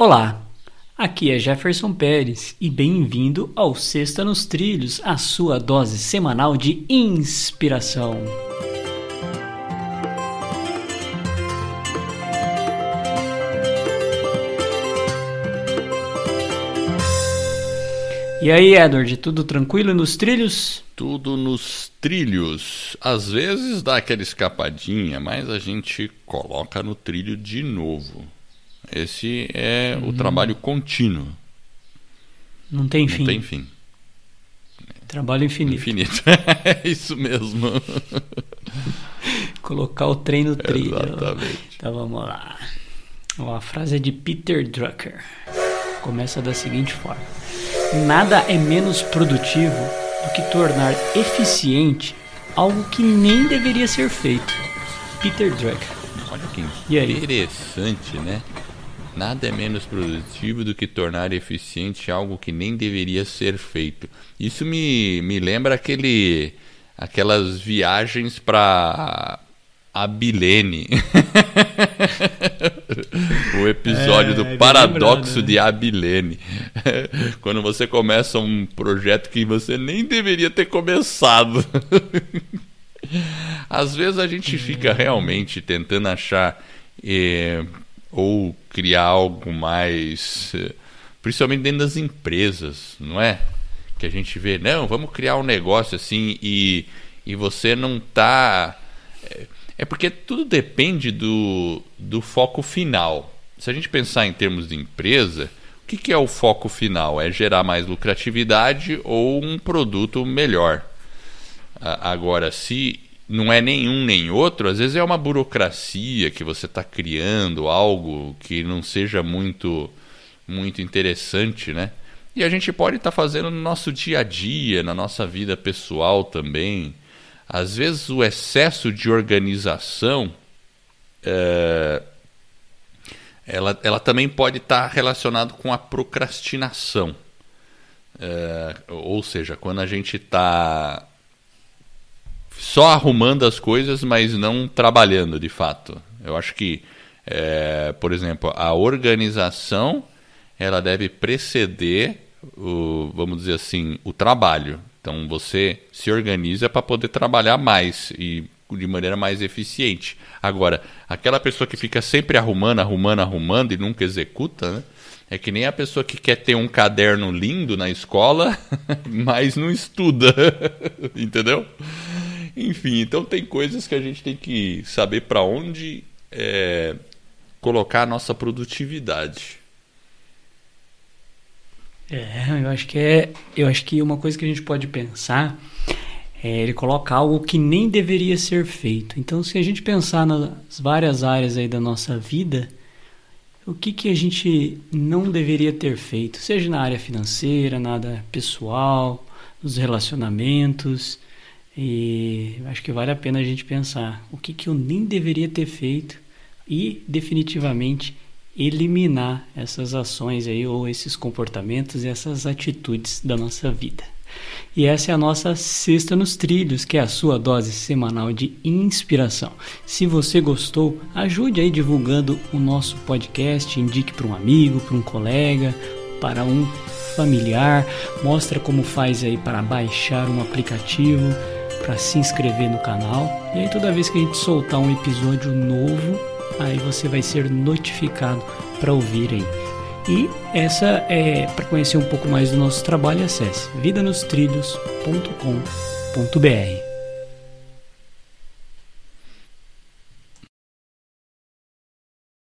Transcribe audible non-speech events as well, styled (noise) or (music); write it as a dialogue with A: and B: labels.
A: Olá, aqui é Jefferson Pérez e bem-vindo ao Sexta nos Trilhos, a sua dose semanal de inspiração. E aí, Edward, tudo tranquilo nos trilhos?
B: Tudo nos trilhos. Às vezes dá aquela escapadinha, mas a gente coloca no trilho de novo. Esse é uhum. o trabalho contínuo.
A: Não tem fim.
B: Não tem fim.
A: Trabalho infinito.
B: Infinito. (laughs) é isso mesmo. (laughs)
A: Colocar o trem no trilho.
B: Exatamente.
A: Então vamos lá. a frase é de Peter Drucker. Começa da seguinte forma: Nada é menos produtivo do que tornar eficiente algo que nem deveria ser feito. Peter Drucker.
B: Olha que interessante, né? Nada é menos produtivo do que tornar eficiente algo que nem deveria ser feito. Isso me, me lembra aquele, aquelas viagens para Abilene. (laughs) o episódio é, do paradoxo de Abilene. (laughs) Quando você começa um projeto que você nem deveria ter começado. (laughs) Às vezes a gente fica realmente tentando achar eh, ou criar algo mais, eh, principalmente dentro das empresas, não é? Que a gente vê, não, vamos criar um negócio assim e, e você não está. É, é porque tudo depende do, do foco final. Se a gente pensar em termos de empresa, o que, que é o foco final? É gerar mais lucratividade ou um produto melhor? Agora, se não é nenhum nem outro, às vezes é uma burocracia que você está criando algo que não seja muito muito interessante, né? E a gente pode estar tá fazendo no nosso dia a dia, na nossa vida pessoal também. Às vezes o excesso de organização é, ela, ela também pode estar tá relacionado com a procrastinação. É, ou seja, quando a gente está só arrumando as coisas, mas não trabalhando de fato. Eu acho que, é, por exemplo, a organização ela deve preceder o, vamos dizer assim, o trabalho. Então você se organiza para poder trabalhar mais e de maneira mais eficiente. Agora, aquela pessoa que fica sempre arrumando, arrumando, arrumando e nunca executa, né? É que nem a pessoa que quer ter um caderno lindo na escola, (laughs) mas não estuda. (laughs) Entendeu? Enfim, então tem coisas que a gente tem que saber para onde é, colocar a nossa produtividade.
A: É, eu acho que é, eu acho que uma coisa que a gente pode pensar é ele coloca algo que nem deveria ser feito. Então, se a gente pensar nas várias áreas aí da nossa vida, o que que a gente não deveria ter feito, seja na área financeira, na área pessoal, nos relacionamentos, e acho que vale a pena a gente pensar o que, que eu nem deveria ter feito e definitivamente eliminar essas ações aí ou esses comportamentos e essas atitudes da nossa vida. E essa é a nossa Sexta nos Trilhos, que é a sua dose semanal de inspiração. Se você gostou, ajude aí divulgando o nosso podcast, indique para um amigo, para um colega, para um familiar, mostra como faz aí para baixar um aplicativo para se inscrever no canal. E aí toda vez que a gente soltar um episódio novo, aí você vai ser notificado para ouvir aí. E essa é para conhecer um pouco mais do nosso trabalho, acesse vidanostrilhos.com.br.